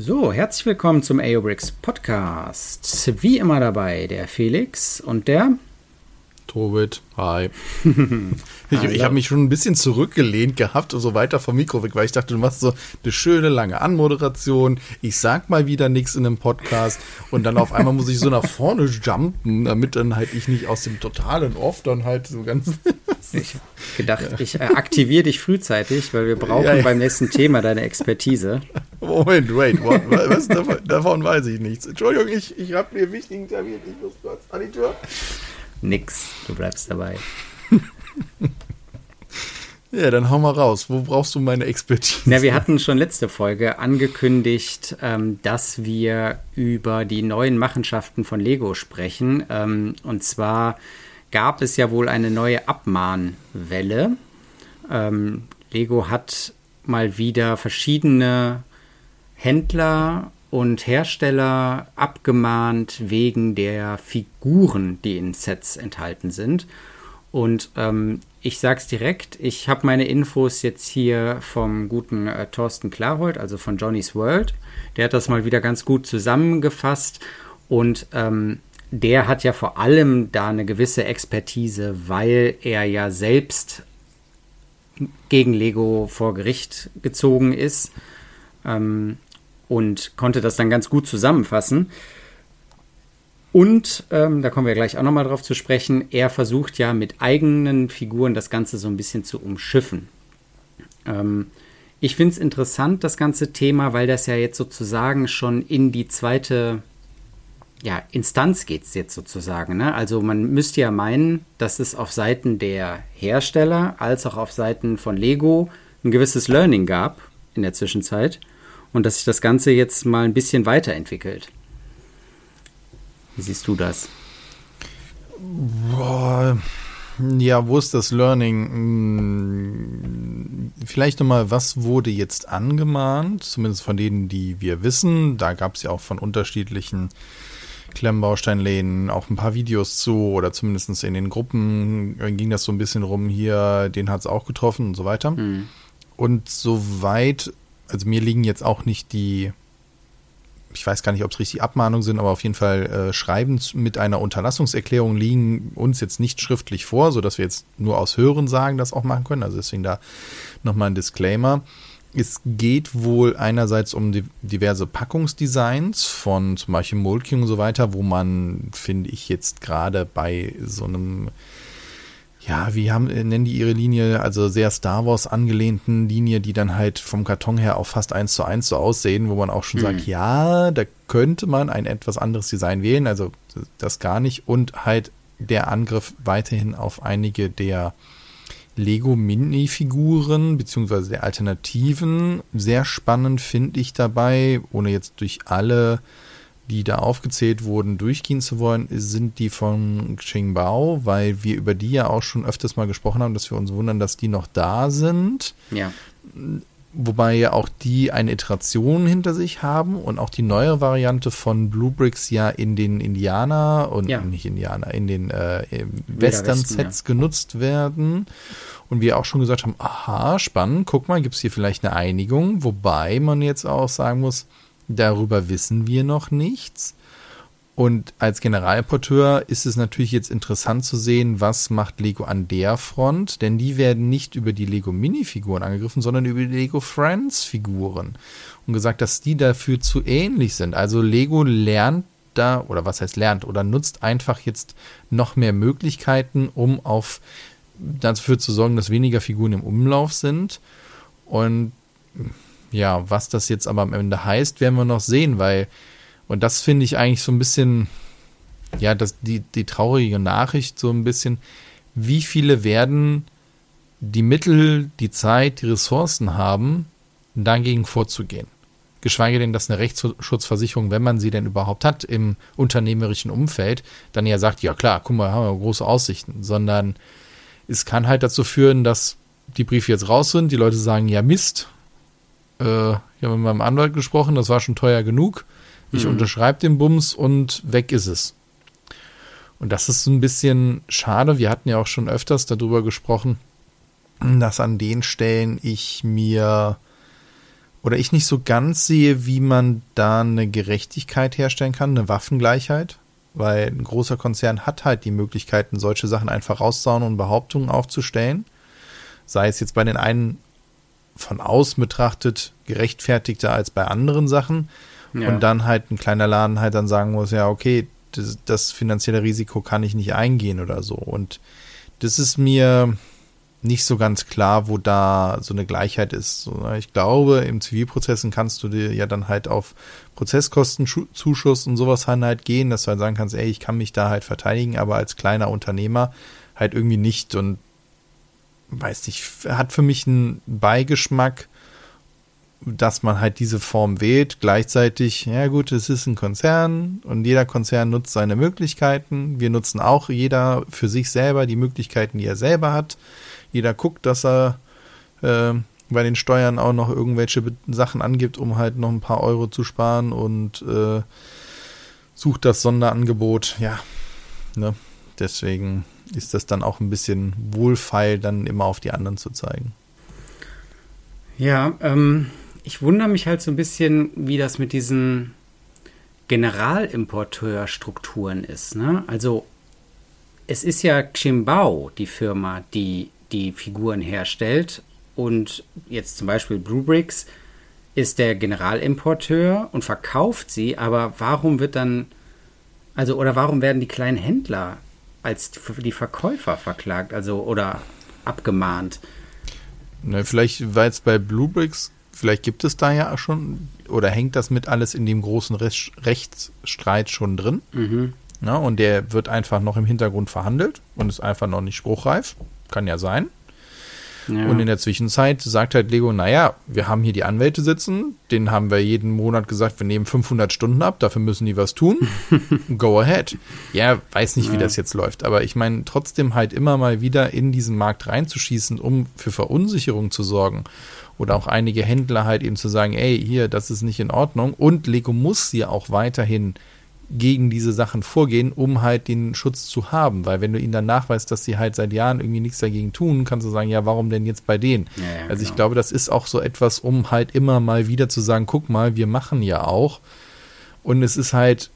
So, herzlich willkommen zum AOBRICS Podcast. Wie immer dabei der Felix und der Tobit, hi. ich ich habe mich schon ein bisschen zurückgelehnt gehabt und so weiter vom Mikro weg, weil ich dachte, du machst so eine schöne lange Anmoderation. Ich sag mal wieder nichts in einem Podcast und dann auf einmal muss ich so nach vorne jumpen, damit dann halt ich nicht aus dem totalen Off dann halt so ganz. Ich gedacht, ja. ich äh, aktiviere dich frühzeitig, weil wir brauchen ja, ja. beim nächsten Thema deine Expertise. Moment, wait, what, was, davon, davon, weiß ich nichts. Entschuldigung, ich, ich habe mir wichtigen Termin, ich muss kurz an die Tür. Nix, du bleibst dabei. ja, dann hau mal raus. Wo brauchst du meine Expertise? Na, wir hatten schon letzte Folge angekündigt, ähm, dass wir über die neuen Machenschaften von Lego sprechen. Ähm, und zwar gab es ja wohl eine neue Abmahnwelle. Ähm, Lego hat mal wieder verschiedene Händler und Hersteller abgemahnt wegen der Figuren, die in Sets enthalten sind. Und ähm, ich sag's direkt, ich habe meine Infos jetzt hier vom guten äh, Thorsten Klarhold, also von Johnny's World. Der hat das mal wieder ganz gut zusammengefasst und ähm, der hat ja vor allem da eine gewisse Expertise, weil er ja selbst gegen Lego vor Gericht gezogen ist. Ähm, und konnte das dann ganz gut zusammenfassen. Und ähm, da kommen wir gleich auch nochmal drauf zu sprechen. Er versucht ja mit eigenen Figuren das Ganze so ein bisschen zu umschiffen. Ähm, ich finde es interessant, das ganze Thema, weil das ja jetzt sozusagen schon in die zweite ja, Instanz geht es jetzt sozusagen. Ne? Also man müsste ja meinen, dass es auf Seiten der Hersteller als auch auf Seiten von Lego ein gewisses Learning gab in der Zwischenzeit und dass sich das Ganze jetzt mal ein bisschen weiterentwickelt. Wie siehst du das? Boah, ja, wo ist das Learning? Hm, vielleicht nochmal, was wurde jetzt angemahnt? Zumindest von denen, die wir wissen. Da gab es ja auch von unterschiedlichen Klemmbausteinläden auch ein paar Videos zu oder zumindest in den Gruppen ging das so ein bisschen rum, hier, den hat es auch getroffen und so weiter. Mhm. Und soweit also mir liegen jetzt auch nicht die, ich weiß gar nicht, ob es richtig Abmahnungen sind, aber auf jeden Fall äh, Schreiben mit einer Unterlassungserklärung liegen uns jetzt nicht schriftlich vor, sodass wir jetzt nur aus Hören sagen das auch machen können. Also deswegen da nochmal ein Disclaimer. Es geht wohl einerseits um die diverse Packungsdesigns von zum Beispiel Molking und so weiter, wo man, finde ich, jetzt gerade bei so einem ja, wie haben, äh, nennen die ihre Linie, also sehr Star Wars angelehnten Linie, die dann halt vom Karton her auch fast eins zu eins so aussehen, wo man auch schon mhm. sagt, ja, da könnte man ein etwas anderes Design wählen, also das gar nicht und halt der Angriff weiterhin auf einige der Lego Minifiguren beziehungsweise der Alternativen. Sehr spannend finde ich dabei, ohne jetzt durch alle die da aufgezählt wurden, durchgehen zu wollen, sind die von Qingbao, weil wir über die ja auch schon öfters mal gesprochen haben, dass wir uns wundern, dass die noch da sind. Ja. Wobei ja auch die eine Iteration hinter sich haben und auch die neue Variante von Blue Bricks ja in den Indianer und ja. nicht Indianer, in den äh, Western-Sets ja. genutzt werden. Und wir auch schon gesagt haben, aha, spannend, guck mal, gibt es hier vielleicht eine Einigung, wobei man jetzt auch sagen muss, Darüber wissen wir noch nichts. Und als Generalporteur ist es natürlich jetzt interessant zu sehen, was macht Lego an der Front, denn die werden nicht über die Lego Minifiguren angegriffen, sondern über die Lego Friends Figuren. Und gesagt, dass die dafür zu ähnlich sind. Also Lego lernt da, oder was heißt lernt, oder nutzt einfach jetzt noch mehr Möglichkeiten, um auf dafür zu sorgen, dass weniger Figuren im Umlauf sind. Und ja, was das jetzt aber am Ende heißt, werden wir noch sehen, weil, und das finde ich eigentlich so ein bisschen, ja, das, die, die traurige Nachricht so ein bisschen, wie viele werden die Mittel, die Zeit, die Ressourcen haben, dagegen vorzugehen. Geschweige denn, dass eine Rechtsschutzversicherung, wenn man sie denn überhaupt hat im unternehmerischen Umfeld, dann ja sagt, ja klar, guck mal, haben wir große Aussichten, sondern es kann halt dazu führen, dass die Briefe jetzt raus sind, die Leute sagen, ja Mist, äh, ich habe mit meinem Anwalt gesprochen, das war schon teuer genug. Ich mhm. unterschreibe den Bums und weg ist es. Und das ist so ein bisschen schade. Wir hatten ja auch schon öfters darüber gesprochen, dass an den Stellen ich mir oder ich nicht so ganz sehe, wie man da eine Gerechtigkeit herstellen kann, eine Waffengleichheit, weil ein großer Konzern hat halt die Möglichkeiten, solche Sachen einfach rauszuhauen und Behauptungen aufzustellen. Sei es jetzt bei den einen von außen betrachtet gerechtfertigter als bei anderen Sachen. Ja. Und dann halt ein kleiner Laden halt dann sagen muss, ja, okay, das, das finanzielle Risiko kann ich nicht eingehen oder so. Und das ist mir nicht so ganz klar, wo da so eine Gleichheit ist. Ne, ich glaube, im Zivilprozessen kannst du dir ja dann halt auf Prozesskostenzuschuss und sowas halt gehen, dass du halt sagen kannst, ey, ich kann mich da halt verteidigen, aber als kleiner Unternehmer halt irgendwie nicht und weiß nicht, hat für mich einen Beigeschmack, dass man halt diese Form wählt. Gleichzeitig, ja gut, es ist ein Konzern und jeder Konzern nutzt seine Möglichkeiten. Wir nutzen auch jeder für sich selber die Möglichkeiten, die er selber hat. Jeder guckt, dass er äh, bei den Steuern auch noch irgendwelche Sachen angibt, um halt noch ein paar Euro zu sparen und äh, sucht das Sonderangebot. Ja, ne? Deswegen ist das dann auch ein bisschen wohlfeil, dann immer auf die anderen zu zeigen. Ja, ähm, ich wundere mich halt so ein bisschen, wie das mit diesen Generalimporteurstrukturen ist. Ne? Also es ist ja Ximbao, die Firma, die die Figuren herstellt. Und jetzt zum Beispiel Bluebricks ist der Generalimporteur und verkauft sie, aber warum wird dann, also oder warum werden die kleinen Händler als die Verkäufer verklagt, also oder abgemahnt? Na, vielleicht war jetzt bei Bluebricks, vielleicht gibt es da ja schon, oder hängt das mit alles in dem großen Rech Rechtsstreit schon drin? Mhm. Na, und der wird einfach noch im Hintergrund verhandelt und ist einfach noch nicht spruchreif. Kann ja sein. Ja. Und in der Zwischenzeit sagt halt Lego, naja, wir haben hier die Anwälte sitzen, denen haben wir jeden Monat gesagt, wir nehmen 500 Stunden ab, dafür müssen die was tun. Go ahead. Ja, weiß nicht, ja. wie das jetzt läuft, aber ich meine, trotzdem halt immer mal wieder in diesen Markt reinzuschießen, um für Verunsicherung zu sorgen. Oder auch einige Händler halt eben zu sagen, ey, hier, das ist nicht in Ordnung. Und Lego muss ja auch weiterhin gegen diese Sachen vorgehen, um halt den Schutz zu haben. Weil wenn du ihnen dann nachweist, dass sie halt seit Jahren irgendwie nichts dagegen tun, kannst du sagen, ja, warum denn jetzt bei denen? Ja, ja, also genau. ich glaube, das ist auch so etwas, um halt immer mal wieder zu sagen, guck mal, wir machen ja auch. Und es ist halt,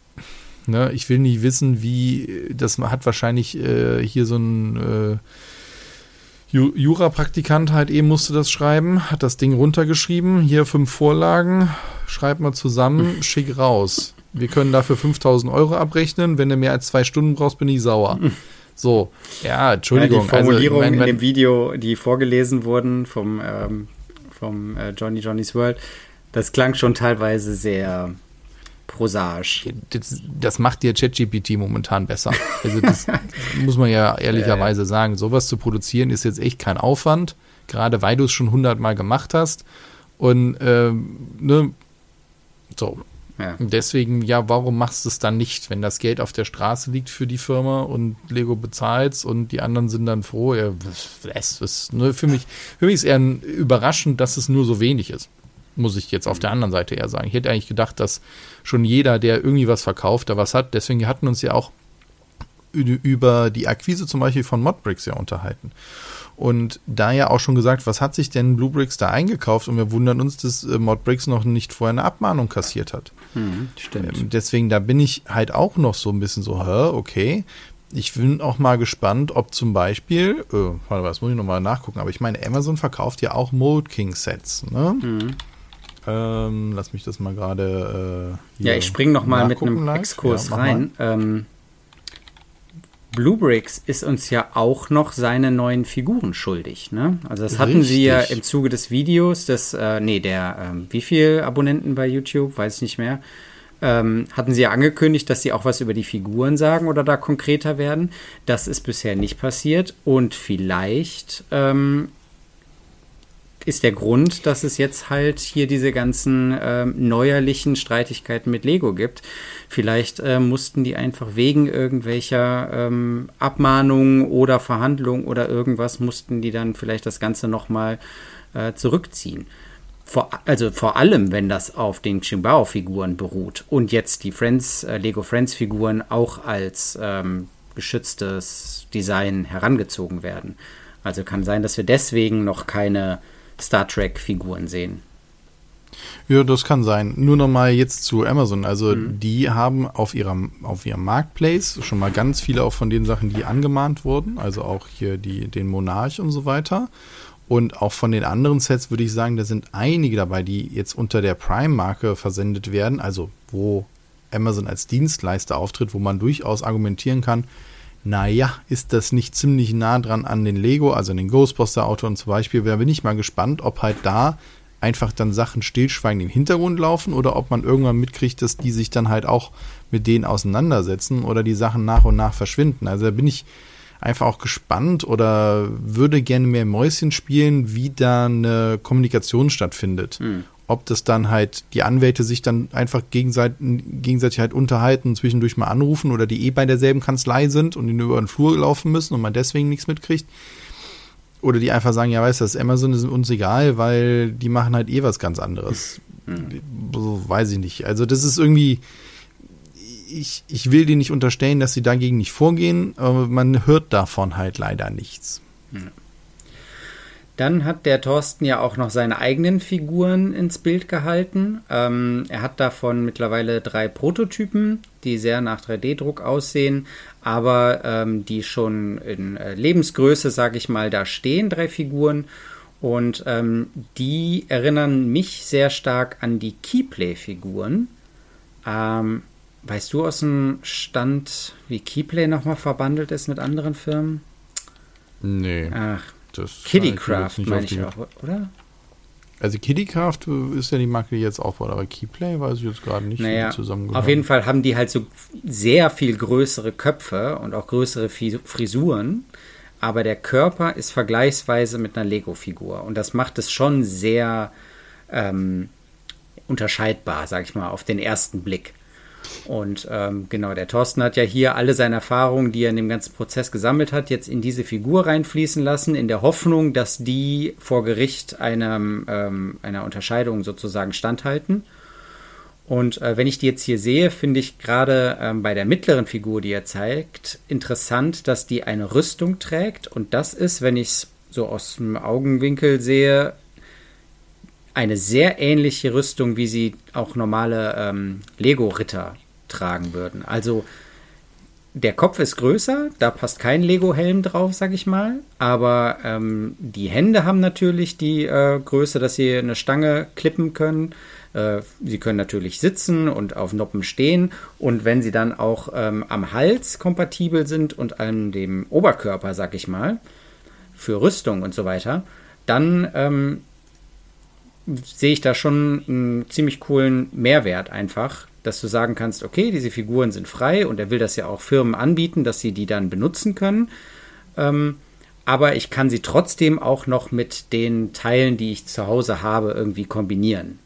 ne, ich will nicht wissen, wie, das hat wahrscheinlich äh, hier so ein äh, Jura-Praktikant halt eben musste das schreiben, hat das Ding runtergeschrieben, hier fünf Vorlagen, schreib mal zusammen, schick raus wir können dafür 5000 Euro abrechnen. Wenn du mehr als zwei Stunden brauchst, bin ich sauer. So, ja, Entschuldigung. Ja, die Formulierungen also, in dem Video, die vorgelesen wurden vom, ähm, vom äh, Johnny Johnny's World, das klang schon teilweise sehr prosaisch. Das, das macht dir ChatGPT momentan besser. Also das muss man ja ehrlicherweise sagen. Sowas zu produzieren ist jetzt echt kein Aufwand, gerade weil du es schon hundertmal gemacht hast. Und ähm, ne, so, ja. Deswegen, ja, warum machst du es dann nicht, wenn das Geld auf der Straße liegt für die Firma und Lego bezahlt und die anderen sind dann froh? Ja, es ist, ne, für, mich, für mich ist eher überraschend, dass es nur so wenig ist. Muss ich jetzt auf der anderen Seite eher sagen. Ich hätte eigentlich gedacht, dass schon jeder, der irgendwie was verkauft, da was hat. Deswegen hatten uns ja auch über die Akquise zum Beispiel von Modbricks ja unterhalten. Und da ja auch schon gesagt, was hat sich denn Bluebricks da eingekauft? Und wir wundern uns, dass äh, Modbricks noch nicht vorher eine Abmahnung kassiert hat. Hm, stimmt. Ähm, deswegen, da bin ich halt auch noch so ein bisschen so, hä, okay. Ich bin auch mal gespannt, ob zum Beispiel, äh, warte mal, das muss ich nochmal nachgucken, aber ich meine, Amazon verkauft ja auch Mold King Sets, ne? Hm. Ähm, lass mich das mal gerade. Äh, ja, ich springe nochmal mit einem Exkurs ja, rein. Ähm, Bluebricks ist uns ja auch noch seine neuen Figuren schuldig. Ne? Also das hatten sie ja im Zuge des Videos, des, äh, nee, der, ähm, wie viel Abonnenten bei YouTube, weiß ich nicht mehr, ähm, hatten sie ja angekündigt, dass sie auch was über die Figuren sagen oder da konkreter werden. Das ist bisher nicht passiert und vielleicht ähm, ist der Grund, dass es jetzt halt hier diese ganzen ähm, neuerlichen Streitigkeiten mit Lego gibt. Vielleicht äh, mussten die einfach wegen irgendwelcher ähm, Abmahnungen oder Verhandlungen oder irgendwas mussten die dann vielleicht das Ganze nochmal äh, zurückziehen. Vor, also vor allem, wenn das auf den Chimbao-Figuren beruht und jetzt die Friends, äh, Lego Friends-Figuren auch als ähm, geschütztes Design herangezogen werden. Also kann sein, dass wir deswegen noch keine Star Trek-Figuren sehen. Ja, das kann sein. Nur noch mal jetzt zu Amazon. Also mhm. die haben auf ihrem, auf ihrem Marketplace schon mal ganz viele auch von den Sachen, die angemahnt wurden. Also auch hier die, den Monarch und so weiter. Und auch von den anderen Sets würde ich sagen, da sind einige dabei, die jetzt unter der Prime-Marke versendet werden. Also wo Amazon als Dienstleister auftritt, wo man durchaus argumentieren kann, naja, ist das nicht ziemlich nah dran an den Lego, also an den Ghostbuster-Auto zum Beispiel. Da bin ich mal gespannt, ob halt da einfach dann Sachen stillschweigend im Hintergrund laufen oder ob man irgendwann mitkriegt, dass die sich dann halt auch mit denen auseinandersetzen oder die Sachen nach und nach verschwinden. Also da bin ich einfach auch gespannt oder würde gerne mehr Mäuschen spielen, wie da eine Kommunikation stattfindet. Hm. Ob das dann halt die Anwälte sich dann einfach gegenseitig, gegenseitig halt unterhalten und zwischendurch mal anrufen oder die eh bei derselben Kanzlei sind und die nur über den Flur laufen müssen und man deswegen nichts mitkriegt. Oder die einfach sagen, ja, weißt du, das Amazon ist uns egal, weil die machen halt eh was ganz anderes. Mhm. So, weiß ich nicht. Also das ist irgendwie, ich, ich will denen nicht unterstellen, dass sie dagegen nicht vorgehen, aber man hört davon halt leider nichts. Mhm. Dann hat der Thorsten ja auch noch seine eigenen Figuren ins Bild gehalten. Ähm, er hat davon mittlerweile drei Prototypen, die sehr nach 3D-Druck aussehen, aber ähm, die schon in äh, Lebensgröße, sage ich mal, da stehen, drei Figuren. Und ähm, die erinnern mich sehr stark an die Keyplay-Figuren. Ähm, weißt du aus dem Stand, wie Keyplay nochmal verbandelt ist mit anderen Firmen? Nee. Ach, das Kittycraft meine ich auch, oder? Also Kittycraft ist ja die Marke, die jetzt aufbaut, aber Keyplay weiß ich jetzt gerade nicht, naja, Auf jeden Fall haben die halt so sehr viel größere Köpfe und auch größere Frisuren, aber der Körper ist vergleichsweise mit einer Lego-Figur und das macht es schon sehr ähm, unterscheidbar, sag ich mal, auf den ersten Blick. Und ähm, genau, der Thorsten hat ja hier alle seine Erfahrungen, die er in dem ganzen Prozess gesammelt hat, jetzt in diese Figur reinfließen lassen, in der Hoffnung, dass die vor Gericht einem, ähm, einer Unterscheidung sozusagen standhalten. Und äh, wenn ich die jetzt hier sehe, finde ich gerade ähm, bei der mittleren Figur, die er zeigt, interessant, dass die eine Rüstung trägt. Und das ist, wenn ich es so aus dem Augenwinkel sehe, eine sehr ähnliche Rüstung, wie sie auch normale ähm, Lego-Ritter tragen würden. Also der Kopf ist größer, da passt kein Lego-Helm drauf, sag ich mal. Aber ähm, die Hände haben natürlich die äh, Größe, dass sie eine Stange klippen können. Äh, sie können natürlich sitzen und auf Noppen stehen. Und wenn sie dann auch ähm, am Hals kompatibel sind und an dem Oberkörper, sag ich mal, für Rüstung und so weiter, dann ähm, sehe ich da schon einen ziemlich coolen Mehrwert einfach dass du sagen kannst, okay, diese Figuren sind frei und er will das ja auch Firmen anbieten, dass sie die dann benutzen können. Ähm, aber ich kann sie trotzdem auch noch mit den Teilen, die ich zu Hause habe, irgendwie kombinieren.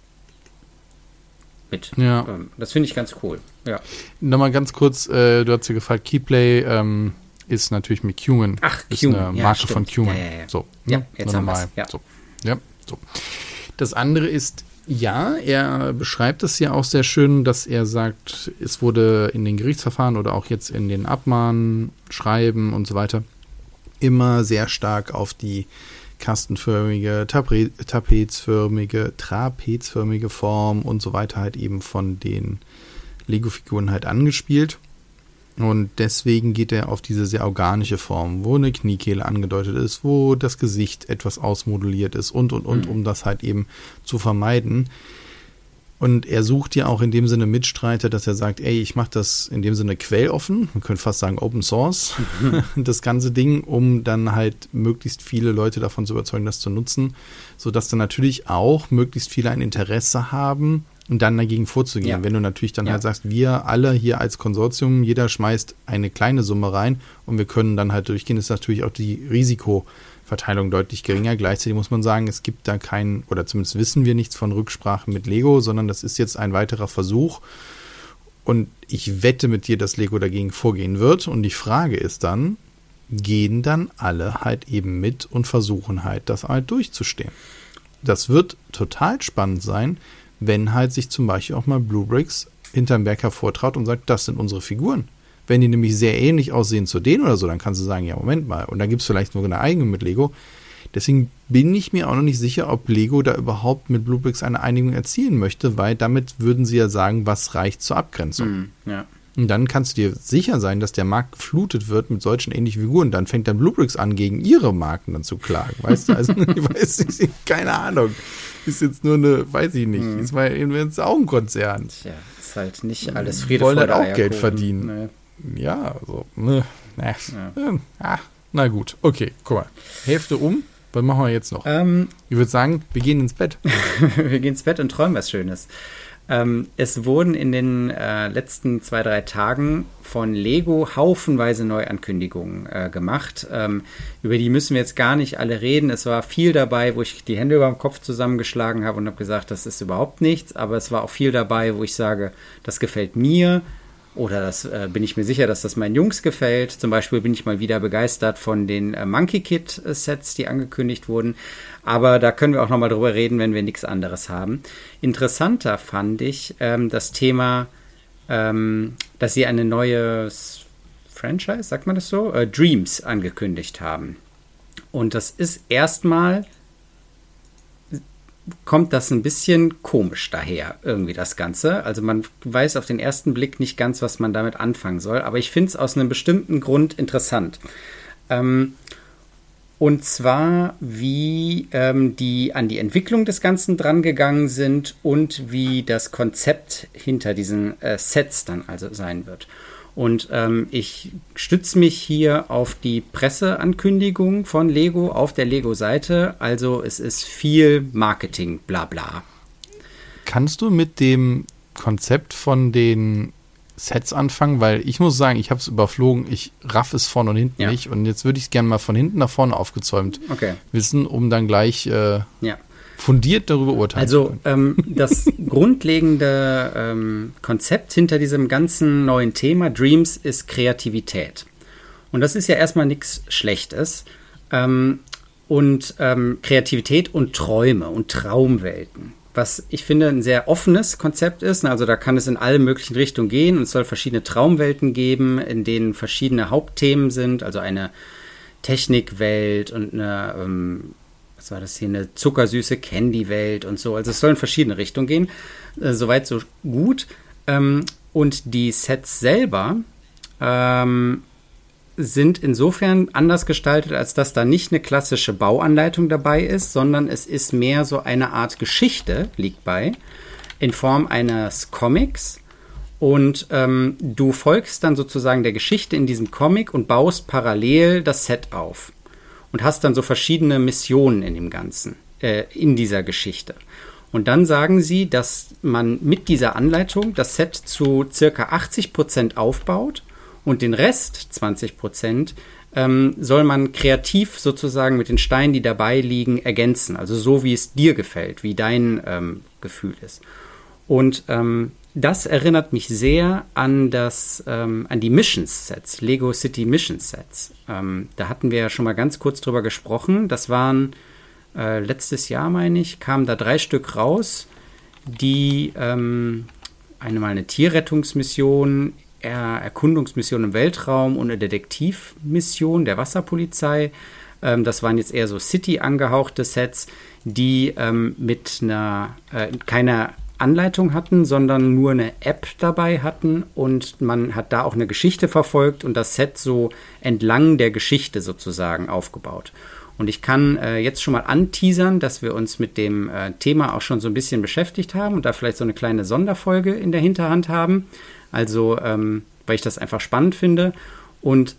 Mit. Ja. Ähm, das finde ich ganz cool. Ja. Nochmal ganz kurz, äh, du hast ja gefragt, Keyplay ähm, ist natürlich mit Cuman. Ach, ist Cuman. eine Marke ja, von Cuman. Ja, ja, ja. So, ja, ne? jetzt haben ja. So. ja, so. Das andere ist ja, er beschreibt es ja auch sehr schön, dass er sagt, es wurde in den Gerichtsverfahren oder auch jetzt in den Abmahnschreiben und so weiter immer sehr stark auf die kastenförmige, Tape tapezförmige, trapezförmige Form und so weiter halt eben von den Lego-Figuren halt angespielt. Und deswegen geht er auf diese sehr organische Form, wo eine Kniekehle angedeutet ist, wo das Gesicht etwas ausmodelliert ist und, und, und, mhm. um das halt eben zu vermeiden. Und er sucht ja auch in dem Sinne Mitstreiter, dass er sagt, ey, ich mache das in dem Sinne quelloffen, man könnte fast sagen Open Source, mhm. das ganze Ding, um dann halt möglichst viele Leute davon zu überzeugen, das zu nutzen, sodass dann natürlich auch möglichst viele ein Interesse haben, und dann dagegen vorzugehen. Ja. Wenn du natürlich dann ja. halt sagst, wir alle hier als Konsortium, jeder schmeißt eine kleine Summe rein und wir können dann halt durchgehen, ist natürlich auch die Risikoverteilung deutlich geringer. Gleichzeitig muss man sagen, es gibt da keinen, oder zumindest wissen wir nichts von Rücksprachen mit Lego, sondern das ist jetzt ein weiterer Versuch. Und ich wette mit dir, dass Lego dagegen vorgehen wird. Und die Frage ist dann, gehen dann alle halt eben mit und versuchen halt, das halt durchzustehen. Das wird total spannend sein, wenn halt sich zum Beispiel auch mal Blue Bricks hinterm Berg hervortraut und sagt, das sind unsere Figuren. Wenn die nämlich sehr ähnlich aussehen zu denen oder so, dann kannst du sagen, ja, Moment mal, und dann gibt es vielleicht nur eine eigene mit Lego, Deswegen bin ich mir auch noch nicht sicher, ob Lego da überhaupt mit Bluebricks eine Einigung erzielen möchte, weil damit würden sie ja sagen, was reicht zur Abgrenzung. Mm, ja. Und dann kannst du dir sicher sein, dass der Markt geflutet wird mit solchen ähnlichen Figuren. Dann fängt dann Bluebricks an, gegen ihre Marken dann zu klagen. Weißt du, also ich weiß nicht, keine Ahnung. Ist jetzt nur eine, weiß ich nicht. Mhm. Ist mal auch ein Konzern. Tja, ist halt nicht alles Friede, Wollen halt auch Geld verdienen. Nee. Ja, also, ne, ne. Ja. Ah, na gut, okay, guck mal. Hälfte um. Was machen wir jetzt noch? Ähm, ich würde sagen, wir gehen ins Bett. wir gehen ins Bett und träumen was Schönes. Ähm, es wurden in den äh, letzten zwei, drei Tagen von Lego haufenweise Neuankündigungen äh, gemacht. Ähm, über die müssen wir jetzt gar nicht alle reden. Es war viel dabei, wo ich die Hände über dem Kopf zusammengeschlagen habe und habe gesagt, das ist überhaupt nichts. Aber es war auch viel dabei, wo ich sage, das gefällt mir. Oder das äh, bin ich mir sicher, dass das meinen Jungs gefällt. Zum Beispiel bin ich mal wieder begeistert von den äh, Monkey Kid Sets, die angekündigt wurden. Aber da können wir auch nochmal drüber reden, wenn wir nichts anderes haben. Interessanter fand ich ähm, das Thema, ähm, dass sie eine neue Franchise, sagt man das so, äh, Dreams angekündigt haben. Und das ist erstmal kommt das ein bisschen komisch daher, irgendwie das Ganze. Also man weiß auf den ersten Blick nicht ganz, was man damit anfangen soll, aber ich finde es aus einem bestimmten Grund interessant. Ähm, und zwar, wie ähm, die an die Entwicklung des Ganzen drangegangen sind und wie das Konzept hinter diesen äh, Sets dann also sein wird. Und ähm, ich stütze mich hier auf die Presseankündigung von Lego auf der Lego-Seite. Also es ist viel Marketing, bla bla. Kannst du mit dem Konzept von den Sets anfangen? Weil ich muss sagen, ich habe es überflogen, ich raff es vorne und hinten ja. nicht. Und jetzt würde ich es gerne mal von hinten nach vorne aufgezäumt okay. wissen, um dann gleich äh, ja fundiert darüber urteilen. Also ähm, das grundlegende ähm, Konzept hinter diesem ganzen neuen Thema Dreams ist Kreativität. Und das ist ja erstmal nichts Schlechtes. Ähm, und ähm, Kreativität und Träume und Traumwelten. Was ich finde ein sehr offenes Konzept ist. Also da kann es in alle möglichen Richtungen gehen und es soll verschiedene Traumwelten geben, in denen verschiedene Hauptthemen sind. Also eine Technikwelt und eine ähm, was war das hier, eine zuckersüße Candy-Welt und so. Also es soll in verschiedene Richtungen gehen. Äh, soweit so gut. Ähm, und die Sets selber ähm, sind insofern anders gestaltet, als dass da nicht eine klassische Bauanleitung dabei ist, sondern es ist mehr so eine Art Geschichte, liegt bei, in Form eines Comics. Und ähm, du folgst dann sozusagen der Geschichte in diesem Comic und baust parallel das Set auf und hast dann so verschiedene Missionen in dem Ganzen, äh, in dieser Geschichte. Und dann sagen sie, dass man mit dieser Anleitung das Set zu circa 80 Prozent aufbaut und den Rest, 20 Prozent, ähm, soll man kreativ sozusagen mit den Steinen, die dabei liegen, ergänzen. Also so, wie es dir gefällt, wie dein ähm, Gefühl ist. Und ähm, das erinnert mich sehr an das, ähm, an die Missions-Sets, Lego City Missions-Sets. Ähm, da hatten wir ja schon mal ganz kurz drüber gesprochen. Das waren äh, letztes Jahr, meine ich, kamen da drei Stück raus, die ähm, einmal eine Tierrettungsmission, er Erkundungsmission im Weltraum und eine Detektivmission der Wasserpolizei. Ähm, das waren jetzt eher so City angehauchte Sets, die ähm, mit einer äh, keiner Anleitung hatten, sondern nur eine App dabei hatten und man hat da auch eine Geschichte verfolgt und das Set so entlang der Geschichte sozusagen aufgebaut. Und ich kann äh, jetzt schon mal anteasern, dass wir uns mit dem äh, Thema auch schon so ein bisschen beschäftigt haben und da vielleicht so eine kleine Sonderfolge in der Hinterhand haben. Also, ähm, weil ich das einfach spannend finde. Und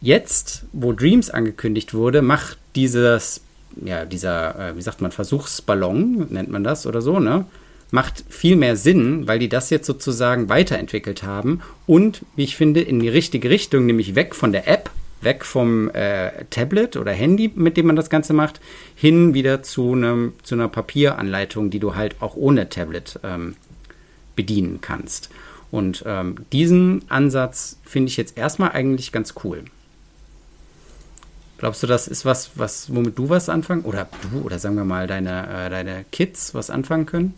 jetzt, wo Dreams angekündigt wurde, macht dieses, ja, dieser, äh, wie sagt man, Versuchsballon, nennt man das oder so, ne? Macht viel mehr Sinn, weil die das jetzt sozusagen weiterentwickelt haben und, wie ich finde, in die richtige Richtung, nämlich weg von der App, weg vom äh, Tablet oder Handy, mit dem man das Ganze macht, hin wieder zu, einem, zu einer Papieranleitung, die du halt auch ohne Tablet ähm, bedienen kannst. Und ähm, diesen Ansatz finde ich jetzt erstmal eigentlich ganz cool. Glaubst du, das ist was, was, womit du was anfangen? Oder du, oder sagen wir mal, deine, äh, deine Kids was anfangen können?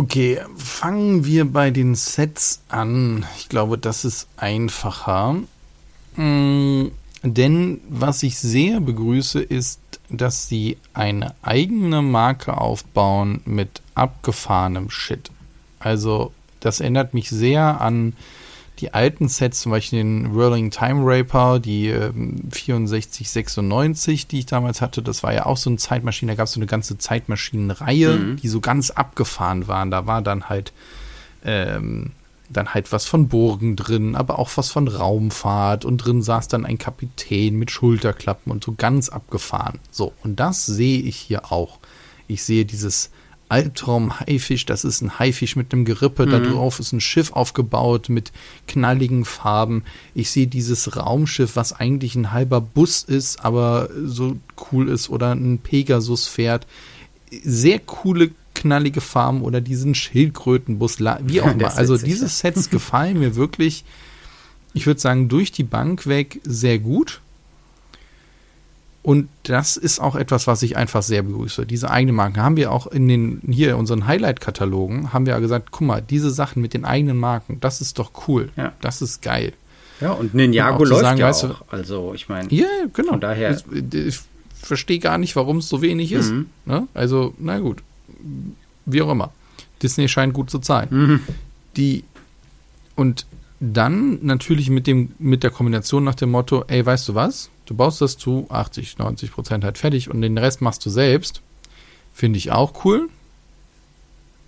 Okay, fangen wir bei den Sets an. Ich glaube, das ist einfacher. Mm, denn was ich sehr begrüße, ist, dass sie eine eigene Marke aufbauen mit abgefahrenem Shit. Also, das erinnert mich sehr an die alten Sets, zum Beispiel den Whirling Time Raper, die äh, 6496, die ich damals hatte. Das war ja auch so eine Zeitmaschine. Da gab es so eine ganze Zeitmaschinenreihe, mhm. die so ganz abgefahren waren. Da war dann halt ähm, dann halt was von Burgen drin, aber auch was von Raumfahrt und drin saß dann ein Kapitän mit Schulterklappen und so ganz abgefahren. So, und das sehe ich hier auch. Ich sehe dieses Albtraum-Haifisch, das ist ein Haifisch mit einem Gerippe, mhm. da drauf ist ein Schiff aufgebaut mit knalligen Farben. Ich sehe dieses Raumschiff, was eigentlich ein halber Bus ist, aber so cool ist oder ein Pegasus fährt. Sehr coole knallige Farben oder diesen Schildkrötenbus, wie auch immer. Also diese Sets gefallen mir wirklich, ich würde sagen, durch die Bank weg sehr gut. Und das ist auch etwas, was ich einfach sehr begrüße. Diese eigenen Marken haben wir auch in den, hier in unseren Highlight-Katalogen, haben wir ja gesagt, guck mal, diese Sachen mit den eigenen Marken, das ist doch cool. Ja. Das ist geil. Ja, und Ninjago läuft sagen, ja weißt du, Also, ich meine, ja, genau. von daher. Ich, ich verstehe gar nicht, warum es so wenig ist. Mhm. Ne? Also, na gut wie auch immer. Disney scheint gut zu zahlen. Mhm. Die und dann natürlich mit dem mit der Kombination nach dem Motto, ey, weißt du was? Du baust das zu 80, 90 Prozent halt fertig und den Rest machst du selbst. Finde ich auch cool.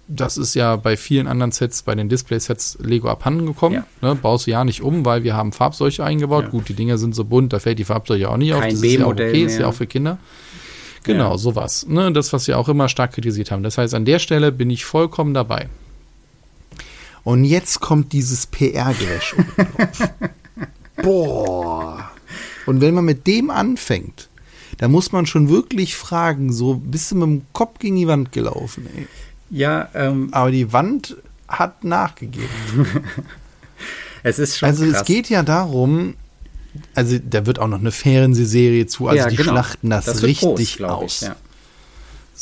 Das ist ja bei vielen anderen Sets, bei den Display-Sets Lego abhanden gekommen. Ja. Ne, baust du ja nicht um, weil wir haben Farbseuche eingebaut. Ja. Gut, die Dinger sind so bunt, da fällt die Farbseuche auch nicht Kein auf. Das ist ja auch okay, mehr. ist ja auch für Kinder. Genau, ja. sowas. Ne, das, was wir auch immer stark kritisiert haben. Das heißt, an der Stelle bin ich vollkommen dabei. Und jetzt kommt dieses PR-Gewäsch. Boah. Und wenn man mit dem anfängt, da muss man schon wirklich fragen, so bist du mit dem Kopf gegen die Wand gelaufen, ey. Ja, ähm. Aber die Wand hat nachgegeben. es ist schon. Also krass. es geht ja darum, also da wird auch noch eine Fernsehserie zu, also ja, die genau. schlachten das, das richtig groß, aus. Ich, ja.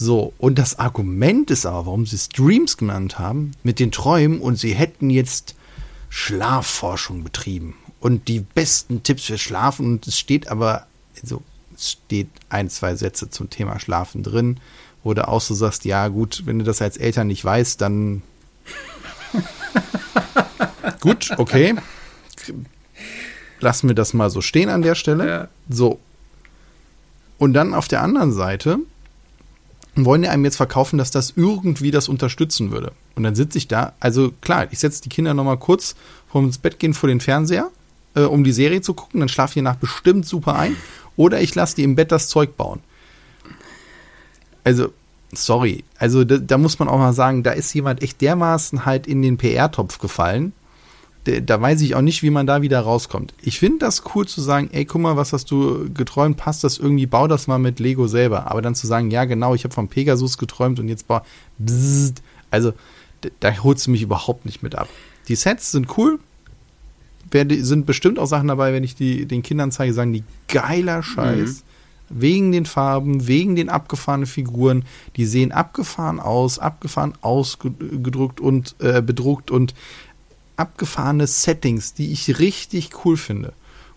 So, und das Argument ist aber, warum sie Streams genannt haben, mit den Träumen und sie hätten jetzt Schlafforschung betrieben und die besten Tipps für Schlafen und es steht aber, also es steht ein, zwei Sätze zum Thema Schlafen drin, wo du auch so sagst, ja gut, wenn du das als Eltern nicht weißt, dann gut, okay lassen wir das mal so stehen an der Stelle. Ja. So. Und dann auf der anderen Seite wollen die einem jetzt verkaufen, dass das irgendwie das unterstützen würde. Und dann sitze ich da, also klar, ich setze die Kinder nochmal kurz vorm ins Bett gehen vor den Fernseher, äh, um die Serie zu gucken, dann schlafe ich nach bestimmt super ein. Oder ich lasse die im Bett das Zeug bauen. Also, sorry, also da, da muss man auch mal sagen, da ist jemand echt dermaßen halt in den PR-Topf gefallen, da weiß ich auch nicht, wie man da wieder rauskommt. Ich finde das cool zu sagen, ey, guck mal, was hast du geträumt, passt das irgendwie, bau das mal mit Lego selber. Aber dann zu sagen, ja, genau, ich habe vom Pegasus geträumt und jetzt bau, bzzzt, also da holst du mich überhaupt nicht mit ab. Die Sets sind cool, sind bestimmt auch Sachen dabei, wenn ich die den Kindern zeige, sagen die geiler Scheiß. Mhm. Wegen den Farben, wegen den abgefahrenen Figuren. Die sehen abgefahren aus, abgefahren ausgedruckt und äh, bedruckt und abgefahrene Settings, die ich richtig cool finde.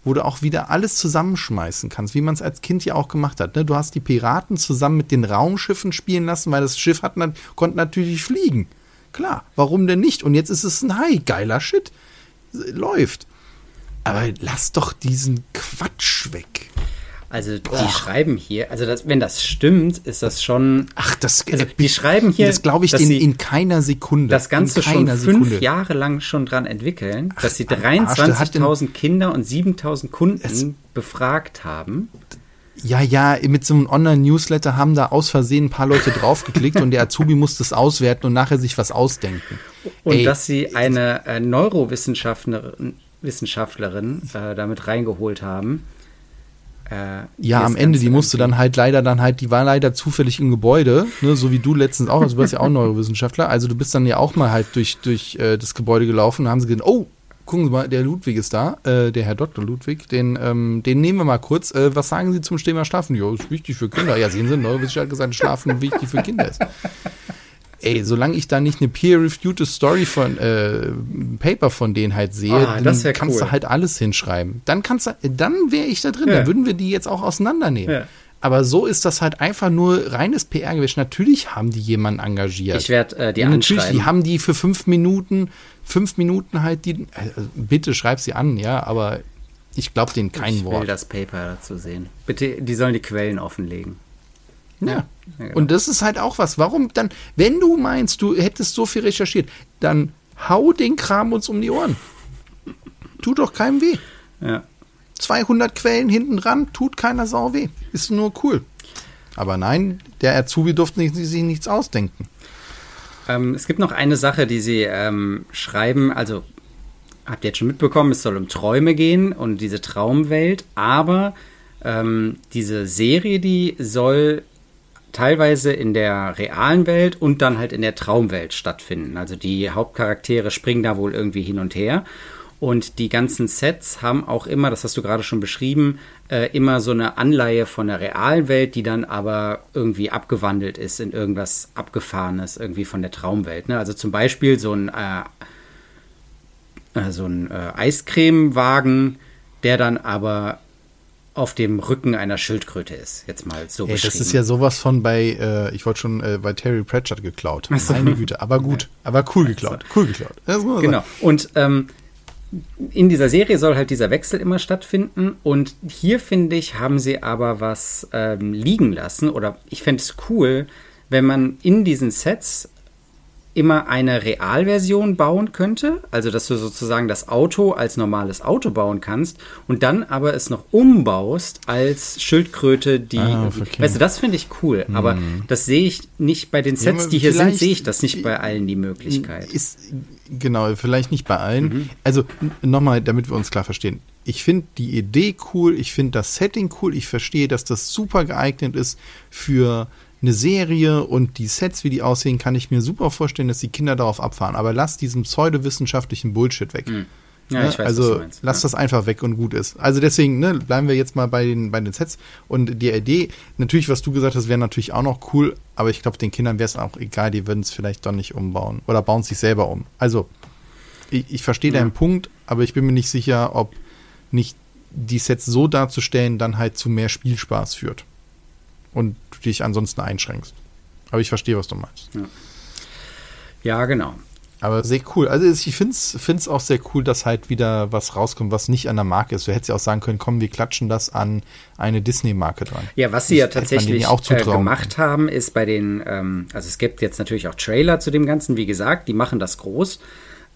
Wo du auch wieder alles zusammenschmeißen kannst, wie man es als Kind ja auch gemacht hat. Ne? Du hast die Piraten zusammen mit den Raumschiffen spielen lassen, weil das Schiff hat, konnte natürlich fliegen. Klar, warum denn nicht? Und jetzt ist es ein Hai, geiler Shit. Läuft. Aber lass doch diesen Quatsch weg. Also die schreiben hier, also das, wenn das stimmt, ist das schon. Ach, das. Also die schreiben hier. Das glaube ich in, in, keiner Sekunde. Das Ganze schon fünf Sekunde. Jahre lang schon dran entwickeln, Ach, dass sie 23.000 Kinder und 7.000 Kunden befragt haben. Ja, ja, mit so einem Online-Newsletter haben da aus Versehen ein paar Leute draufgeklickt und der Azubi muss das auswerten und nachher sich was ausdenken. Und Ey, dass sie eine äh, Neurowissenschaftlerin Wissenschaftlerin äh, damit reingeholt haben, äh, ja, am Ende, die musste dann halt leider dann halt, die war leider zufällig im Gebäude, ne, so wie du letztens auch, also du bist ja auch Neurowissenschaftler, also du bist dann ja auch mal halt durch, durch äh, das Gebäude gelaufen und haben sie gesagt, oh, gucken Sie mal, der Ludwig ist da, äh, der Herr Dr. Ludwig, den, ähm, den nehmen wir mal kurz. Äh, was sagen Sie zum Thema Schlafen? Ja, ist wichtig für Kinder. Ja, sehen Sie, Neurowissenschaftler hat gesagt, Schlafen wichtig für Kinder ist. Ey, solange ich da nicht eine peer-reviewed Story von äh, Paper von denen halt sehe, ah, dann kannst cool. du halt alles hinschreiben. Dann kannst du, dann wäre ich da drin, ja. dann würden wir die jetzt auch auseinandernehmen. Ja. Aber so ist das halt einfach nur reines PR gewesen. Natürlich haben die jemanden engagiert. Ich werde äh, die ja, Natürlich, die haben die für fünf Minuten, fünf Minuten halt die. Äh, bitte schreib sie an, ja, aber ich glaube denen kein ich Wort. Ich will das Paper dazu sehen. Bitte, die sollen die Quellen offenlegen. Ja. ja genau. Und das ist halt auch was. Warum dann, wenn du meinst, du hättest so viel recherchiert, dann hau den Kram uns um die Ohren. Tut doch keinem weh. Ja. 200 Quellen hinten dran, tut keiner Sau weh. Ist nur cool. Aber nein, der Azubi durfte nicht, sich nichts ausdenken. Ähm, es gibt noch eine Sache, die Sie ähm, schreiben. Also, habt ihr jetzt schon mitbekommen, es soll um Träume gehen und diese Traumwelt. Aber ähm, diese Serie, die soll teilweise in der realen Welt und dann halt in der Traumwelt stattfinden. Also die Hauptcharaktere springen da wohl irgendwie hin und her. Und die ganzen Sets haben auch immer, das hast du gerade schon beschrieben, äh, immer so eine Anleihe von der realen Welt, die dann aber irgendwie abgewandelt ist in irgendwas Abgefahrenes, irgendwie von der Traumwelt. Ne? Also zum Beispiel so ein, äh, äh, so ein äh, Eiscremewagen, der dann aber auf dem Rücken einer Schildkröte ist. Jetzt mal so Ey, beschrieben. Das ist ja sowas von bei, äh, ich wollte schon äh, bei Terry Pratchett geklaut. Meine Güte, aber gut, aber cool geklaut, cool geklaut. genau. Und ähm, in dieser Serie soll halt dieser Wechsel immer stattfinden und hier finde ich, haben sie aber was ähm, liegen lassen oder ich fände es cool, wenn man in diesen Sets immer eine Realversion bauen könnte, also dass du sozusagen das Auto als normales Auto bauen kannst und dann aber es noch umbaust als Schildkröte, die, ah, weißt du, das finde ich cool, mhm. aber das sehe ich nicht bei den Sets, die hier sind, sehe ich das nicht bei allen die Möglichkeit. Ist, genau, vielleicht nicht bei allen. Mhm. Also nochmal, damit wir uns klar verstehen. Ich finde die Idee cool, ich finde das Setting cool, ich verstehe, dass das super geeignet ist für eine Serie und die Sets, wie die aussehen, kann ich mir super vorstellen, dass die Kinder darauf abfahren. Aber lass diesen pseudowissenschaftlichen Bullshit weg. Mhm. Ja, weiß, also lass das einfach weg und gut ist. Also deswegen ne, bleiben wir jetzt mal bei den, bei den Sets. Und die Idee, natürlich, was du gesagt hast, wäre natürlich auch noch cool, aber ich glaube, den Kindern wäre es auch egal, die würden es vielleicht doch nicht umbauen. Oder bauen sich selber um. Also, ich, ich verstehe ja. deinen Punkt, aber ich bin mir nicht sicher, ob nicht die Sets so darzustellen dann halt zu mehr Spielspaß führt und du dich ansonsten einschränkst. Aber ich verstehe, was du meinst. Ja, ja genau. Aber sehr cool. Also ich finde es auch sehr cool, dass halt wieder was rauskommt, was nicht an der Marke ist. Du hättest ja auch sagen können, komm, wir klatschen das an eine Disney-Marke dran. Ja, was sie das ja tatsächlich auch äh, gemacht haben, ist bei den, ähm, also es gibt jetzt natürlich auch Trailer zu dem Ganzen, wie gesagt, die machen das groß.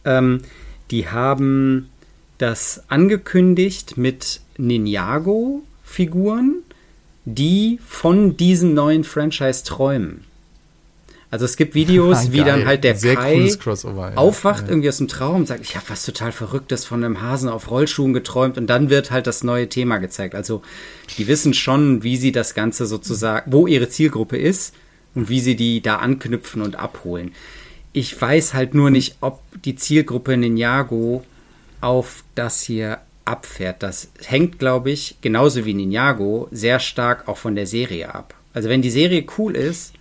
Ähm, die haben das angekündigt mit Ninjago-Figuren die von diesem neuen Franchise träumen. Also es gibt Videos, ah, wie dann halt der Sehr Kai aufwacht ja. irgendwie aus dem Traum und sagt, ich habe was total Verrücktes von einem Hasen auf Rollschuhen geträumt und dann wird halt das neue Thema gezeigt. Also die wissen schon, wie sie das Ganze sozusagen, wo ihre Zielgruppe ist und wie sie die da anknüpfen und abholen. Ich weiß halt nur nicht, ob die Zielgruppe Ninjago auf das hier abfährt. Das hängt, glaube ich, genauso wie Ninjago, sehr stark auch von der Serie ab. Also wenn die Serie cool ist,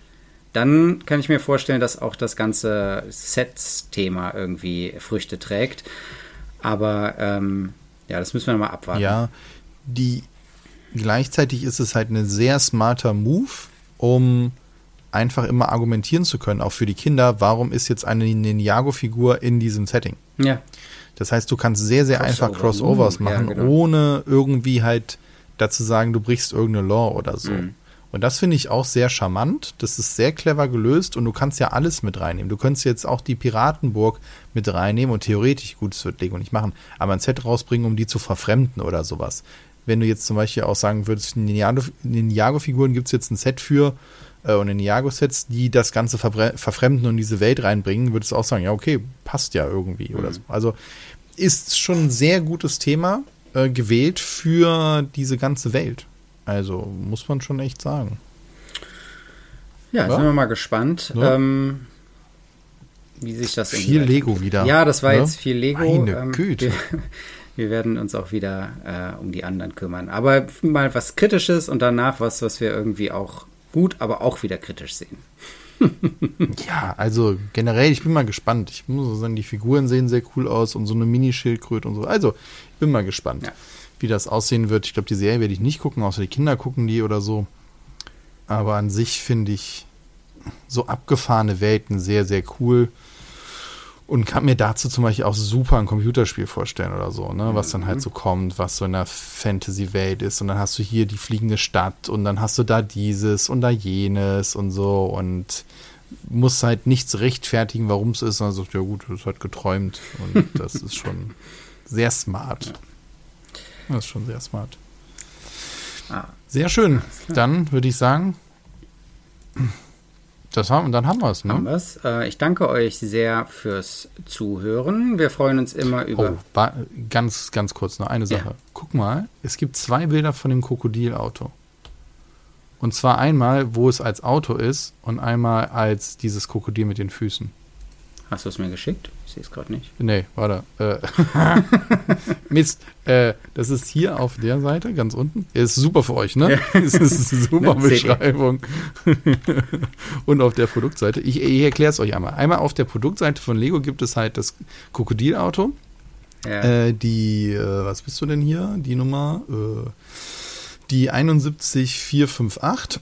dann kann ich mir vorstellen, dass auch das ganze Sets-Thema irgendwie Früchte trägt. Aber ähm, ja, das müssen wir mal abwarten. Ja, die gleichzeitig ist es halt ein sehr smarter Move, um einfach immer argumentieren zu können, auch für die Kinder, warum ist jetzt eine Ninjago-Figur in diesem Setting? Ja. Das heißt, du kannst sehr, sehr Crossover. einfach Crossovers machen, ja, genau. ohne irgendwie halt dazu sagen, du brichst irgendeine Law oder so. Mhm. Und das finde ich auch sehr charmant. Das ist sehr clever gelöst und du kannst ja alles mit reinnehmen. Du könntest jetzt auch die Piratenburg mit reinnehmen und theoretisch, gut, das wird Lego nicht machen, aber ein Set rausbringen, um die zu verfremden oder sowas. Wenn du jetzt zum Beispiel auch sagen würdest, Ninjago-Figuren gibt es jetzt ein Set für äh, und Ninjago-Sets, die das Ganze verfremden und diese Welt reinbringen, würdest du auch sagen, ja, okay, passt ja irgendwie mhm. oder so. Also ist schon ein sehr gutes Thema äh, gewählt für diese ganze Welt. Also muss man schon echt sagen. Ja, ja? sind wir mal gespannt, ja. ähm, wie sich das Viel Lego wieder. Ja, das war ne? jetzt viel Lego. Meine ähm, Güte. Wir, wir, werden uns auch wieder äh, um die anderen kümmern. Aber mal was Kritisches und danach was, was wir irgendwie auch gut, aber auch wieder kritisch sehen. ja, also generell, ich bin mal gespannt. Ich muss sagen, die Figuren sehen sehr cool aus und so eine Mini-Schildkröte und so. Also, ich bin mal gespannt, ja. wie das aussehen wird. Ich glaube, die Serie werde ich nicht gucken, außer die Kinder gucken die oder so. Aber an sich finde ich so abgefahrene Welten sehr, sehr cool und kann mir dazu zum Beispiel auch super ein Computerspiel vorstellen oder so, ne? Was dann halt mhm. so kommt, was so in der Fantasy-Welt ist. Und dann hast du hier die fliegende Stadt und dann hast du da dieses und da jenes und so und muss halt nichts rechtfertigen, warum es ist, sondern sagt, ja gut, das hat geträumt. Und das ist schon sehr smart. Das ist schon sehr smart. Ah. Sehr schön. Dann würde ich sagen, das haben, dann haben wir es, ne? Haben wir's. Äh, ich danke euch sehr fürs Zuhören. Wir freuen uns immer über. Oh, ganz, ganz kurz noch eine Sache. Ja. Guck mal, es gibt zwei Bilder von dem Krokodilauto. Und zwar einmal, wo es als Auto ist und einmal als dieses Krokodil mit den Füßen. Hast du es mir geschickt? Ich sehe es gerade nicht. Nee, warte. Äh, Mist. Äh, das ist hier auf der Seite, ganz unten. Ist super für euch, ne? Das ist eine super? Beschreibung. Und auf der Produktseite. Ich, ich erkläre es euch einmal. Einmal auf der Produktseite von Lego gibt es halt das Krokodilauto. Ja. Äh, die, äh, was bist du denn hier? Die Nummer? Äh, die 71458.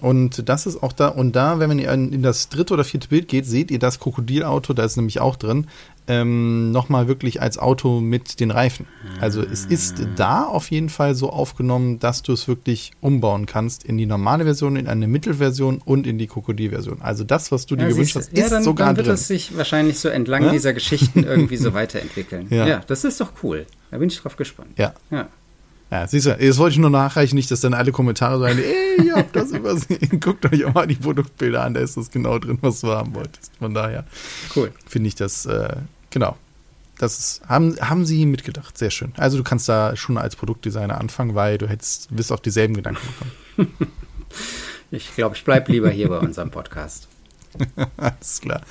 Und das ist auch da, und da, wenn man in das dritte oder vierte Bild geht, seht ihr das Krokodilauto, da ist nämlich auch drin, ähm, nochmal wirklich als Auto mit den Reifen. Also es ist da auf jeden Fall so aufgenommen, dass du es wirklich umbauen kannst in die normale Version, in eine Mittelversion und in die Krokodilversion. Also das, was du dir gewünscht hast, ist ja, dann, sogar dann wird drin. es sich wahrscheinlich so entlang ja? dieser Geschichten irgendwie so weiterentwickeln. Ja. ja, das ist doch cool. Da bin ich drauf gespannt. Ja. ja. Ja, siehst du, jetzt wollte ich nur nachreichen, nicht, dass dann alle Kommentare sagen, ey, ihr habt das übersehen. Guckt euch auch mal die Produktbilder an, da ist das genau drin, was du haben wolltest. Von daher cool. finde ich das, äh, genau. Das ist, haben, haben sie mitgedacht, sehr schön. Also du kannst da schon als Produktdesigner anfangen, weil du hättest, wirst auf dieselben Gedanken gekommen. ich glaube, ich bleibe lieber hier bei unserem Podcast. Alles klar.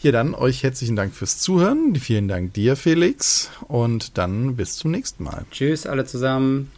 Ja, dann euch herzlichen Dank fürs Zuhören. Vielen Dank dir, Felix. Und dann bis zum nächsten Mal. Tschüss, alle zusammen.